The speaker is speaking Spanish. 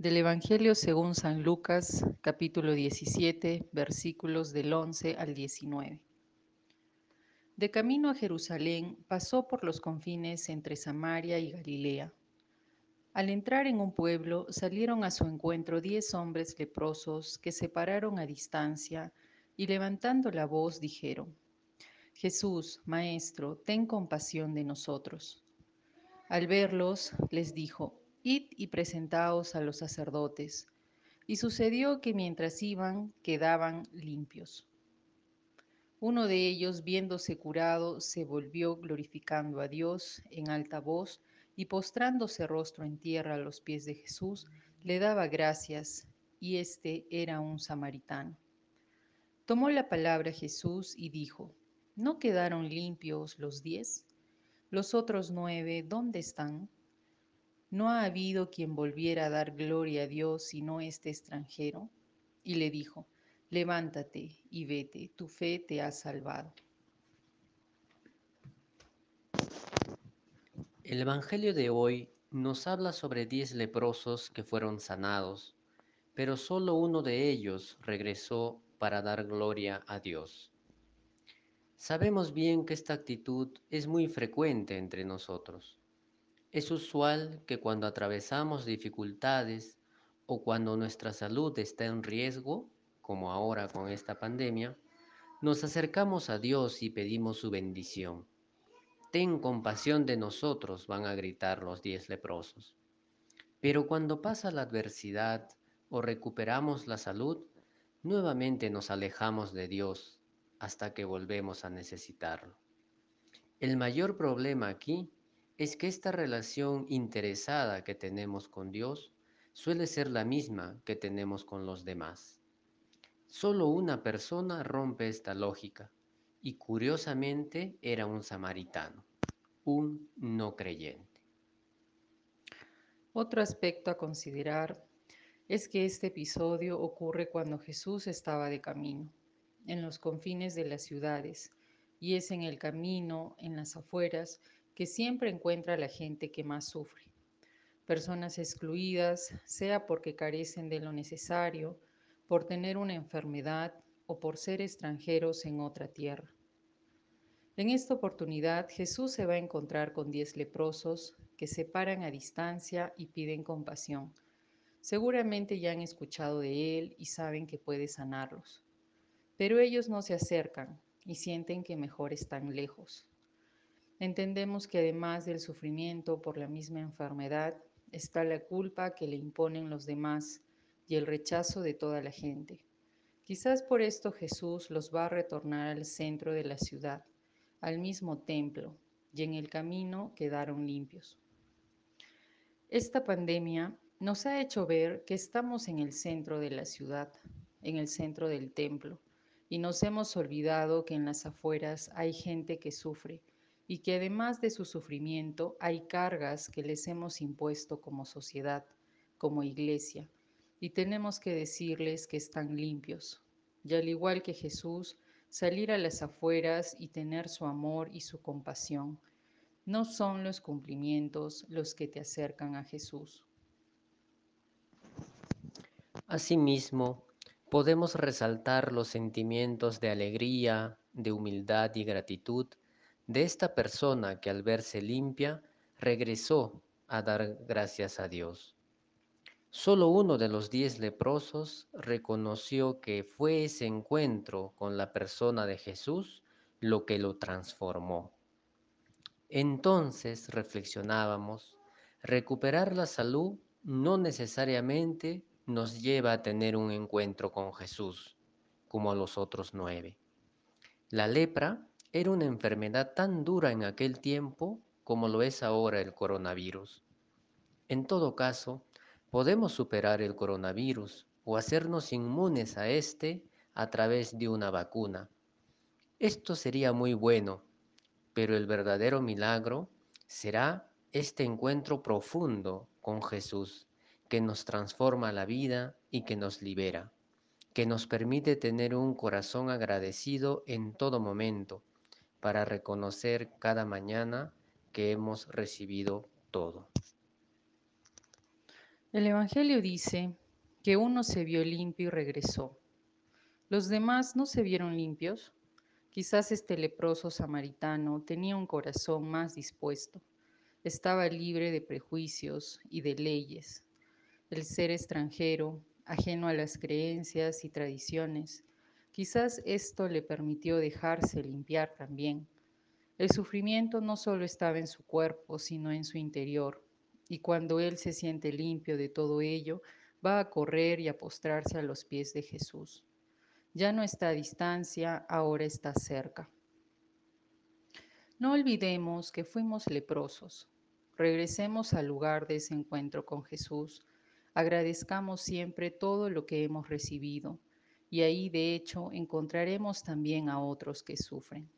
Del Evangelio según San Lucas, capítulo 17, versículos del 11 al 19. De camino a Jerusalén pasó por los confines entre Samaria y Galilea. Al entrar en un pueblo salieron a su encuentro diez hombres leprosos que se pararon a distancia y levantando la voz dijeron, Jesús, Maestro, ten compasión de nosotros. Al verlos, les dijo, Id y presentaos a los sacerdotes. Y sucedió que mientras iban, quedaban limpios. Uno de ellos, viéndose curado, se volvió glorificando a Dios en alta voz y postrándose rostro en tierra a los pies de Jesús, le daba gracias, y este era un samaritano. Tomó la palabra Jesús y dijo, ¿no quedaron limpios los diez? Los otros nueve, ¿dónde están? ¿No ha habido quien volviera a dar gloria a Dios sino este extranjero? Y le dijo, levántate y vete, tu fe te ha salvado. El Evangelio de hoy nos habla sobre diez leprosos que fueron sanados, pero solo uno de ellos regresó para dar gloria a Dios. Sabemos bien que esta actitud es muy frecuente entre nosotros. Es usual que cuando atravesamos dificultades o cuando nuestra salud está en riesgo, como ahora con esta pandemia, nos acercamos a Dios y pedimos su bendición. Ten compasión de nosotros, van a gritar los diez leprosos. Pero cuando pasa la adversidad o recuperamos la salud, nuevamente nos alejamos de Dios hasta que volvemos a necesitarlo. El mayor problema aquí es que esta relación interesada que tenemos con Dios suele ser la misma que tenemos con los demás. Solo una persona rompe esta lógica y curiosamente era un samaritano, un no creyente. Otro aspecto a considerar es que este episodio ocurre cuando Jesús estaba de camino, en los confines de las ciudades, y es en el camino, en las afueras, que siempre encuentra a la gente que más sufre. Personas excluidas, sea porque carecen de lo necesario, por tener una enfermedad o por ser extranjeros en otra tierra. En esta oportunidad Jesús se va a encontrar con diez leprosos que se paran a distancia y piden compasión. Seguramente ya han escuchado de Él y saben que puede sanarlos. Pero ellos no se acercan y sienten que mejor están lejos. Entendemos que además del sufrimiento por la misma enfermedad, está la culpa que le imponen los demás y el rechazo de toda la gente. Quizás por esto Jesús los va a retornar al centro de la ciudad, al mismo templo, y en el camino quedaron limpios. Esta pandemia nos ha hecho ver que estamos en el centro de la ciudad, en el centro del templo, y nos hemos olvidado que en las afueras hay gente que sufre y que además de su sufrimiento hay cargas que les hemos impuesto como sociedad, como iglesia, y tenemos que decirles que están limpios. Y al igual que Jesús, salir a las afueras y tener su amor y su compasión. No son los cumplimientos los que te acercan a Jesús. Asimismo, podemos resaltar los sentimientos de alegría, de humildad y gratitud de esta persona que al verse limpia regresó a dar gracias a Dios. Solo uno de los diez leprosos reconoció que fue ese encuentro con la persona de Jesús lo que lo transformó. Entonces reflexionábamos, recuperar la salud no necesariamente nos lleva a tener un encuentro con Jesús, como a los otros nueve. La lepra era una enfermedad tan dura en aquel tiempo como lo es ahora el coronavirus. En todo caso, podemos superar el coronavirus o hacernos inmunes a este a través de una vacuna. Esto sería muy bueno, pero el verdadero milagro será este encuentro profundo con Jesús, que nos transforma la vida y que nos libera, que nos permite tener un corazón agradecido en todo momento, para reconocer cada mañana que hemos recibido todo. El Evangelio dice que uno se vio limpio y regresó. Los demás no se vieron limpios. Quizás este leproso samaritano tenía un corazón más dispuesto. Estaba libre de prejuicios y de leyes. El ser extranjero, ajeno a las creencias y tradiciones, quizás esto le permitió dejarse limpiar también. El sufrimiento no solo estaba en su cuerpo, sino en su interior, y cuando él se siente limpio de todo ello, va a correr y a postrarse a los pies de Jesús. Ya no está a distancia, ahora está cerca. No olvidemos que fuimos leprosos. Regresemos al lugar de ese encuentro con Jesús. Agradezcamos siempre todo lo que hemos recibido y ahí de hecho encontraremos también a otros que sufren.